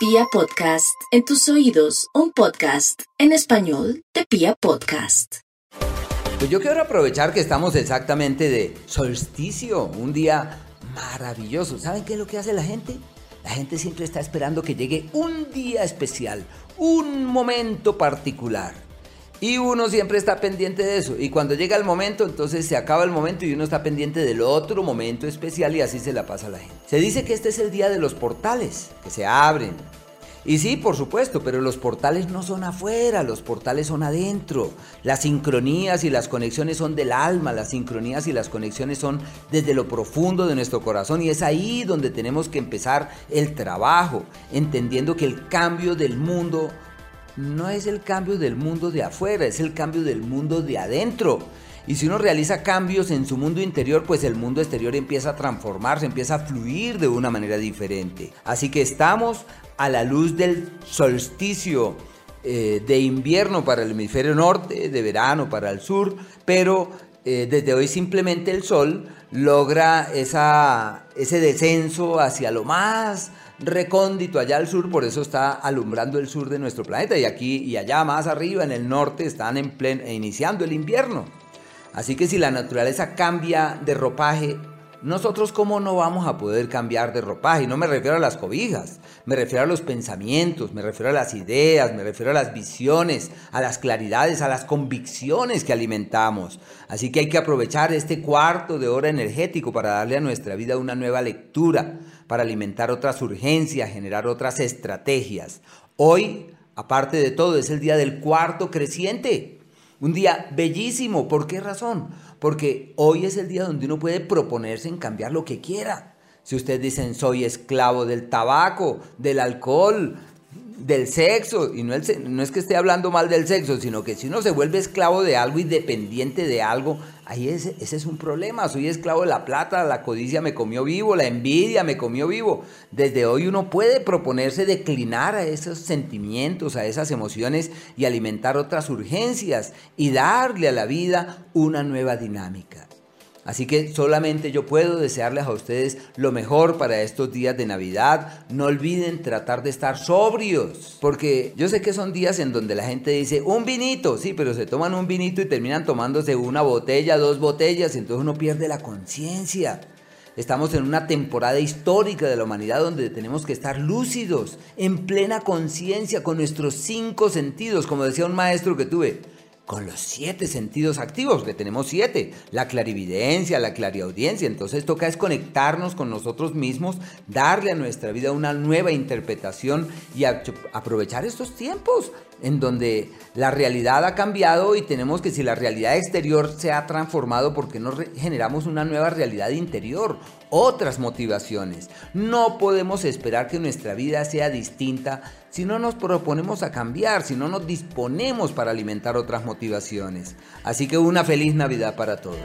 Pia Podcast, en tus oídos, un podcast en español de Pia Podcast. Pues yo quiero aprovechar que estamos exactamente de solsticio, un día maravilloso. ¿Saben qué es lo que hace la gente? La gente siempre está esperando que llegue un día especial, un momento particular. Y uno siempre está pendiente de eso. Y cuando llega el momento, entonces se acaba el momento y uno está pendiente del otro momento especial y así se la pasa a la gente. Se dice que este es el día de los portales, que se abren. Y sí, por supuesto, pero los portales no son afuera, los portales son adentro. Las sincronías y las conexiones son del alma, las sincronías y las conexiones son desde lo profundo de nuestro corazón y es ahí donde tenemos que empezar el trabajo, entendiendo que el cambio del mundo no es el cambio del mundo de afuera, es el cambio del mundo de adentro. Y si uno realiza cambios en su mundo interior, pues el mundo exterior empieza a transformarse, empieza a fluir de una manera diferente. Así que estamos a la luz del solsticio eh, de invierno para el hemisferio norte, de verano para el sur, pero eh, desde hoy simplemente el sol logra esa, ese descenso hacia lo más recóndito allá al sur, por eso está alumbrando el sur de nuestro planeta y aquí y allá más arriba en el norte están en iniciando el invierno. Así que si la naturaleza cambia de ropaje, nosotros cómo no vamos a poder cambiar de ropaje. Y no me refiero a las cobijas, me refiero a los pensamientos, me refiero a las ideas, me refiero a las visiones, a las claridades, a las convicciones que alimentamos. Así que hay que aprovechar este cuarto de hora energético para darle a nuestra vida una nueva lectura, para alimentar otras urgencias, generar otras estrategias. Hoy, aparte de todo, es el día del cuarto creciente. Un día bellísimo. ¿Por qué razón? Porque hoy es el día donde uno puede proponerse en cambiar lo que quiera. Si ustedes dicen soy esclavo del tabaco, del alcohol, del sexo, y no, no, es que esté hablando mal del sexo, sino que si uno se vuelve esclavo de algo y dependiente de algo, ahí ese, ese es un problema. Soy esclavo de la plata, la codicia me comió vivo, la envidia me comió vivo. Desde hoy uno puede proponerse declinar a esos sentimientos, a esas emociones y alimentar otras urgencias y darle a la vida una nueva dinámica. Así que solamente yo puedo desearles a ustedes lo mejor para estos días de Navidad. No olviden tratar de estar sobrios, porque yo sé que son días en donde la gente dice, un vinito, sí, pero se toman un vinito y terminan tomándose una botella, dos botellas, y entonces uno pierde la conciencia. Estamos en una temporada histórica de la humanidad donde tenemos que estar lúcidos, en plena conciencia, con nuestros cinco sentidos, como decía un maestro que tuve con los siete sentidos activos, que tenemos siete, la clarividencia, la clariaudiencia, entonces toca es conectarnos con nosotros mismos, darle a nuestra vida una nueva interpretación y aprovechar estos tiempos en donde la realidad ha cambiado y tenemos que si la realidad exterior se ha transformado, ¿por qué no generamos una nueva realidad interior? Otras motivaciones. No podemos esperar que nuestra vida sea distinta si no nos proponemos a cambiar, si no nos disponemos para alimentar otras motivaciones. Así que una feliz Navidad para todos.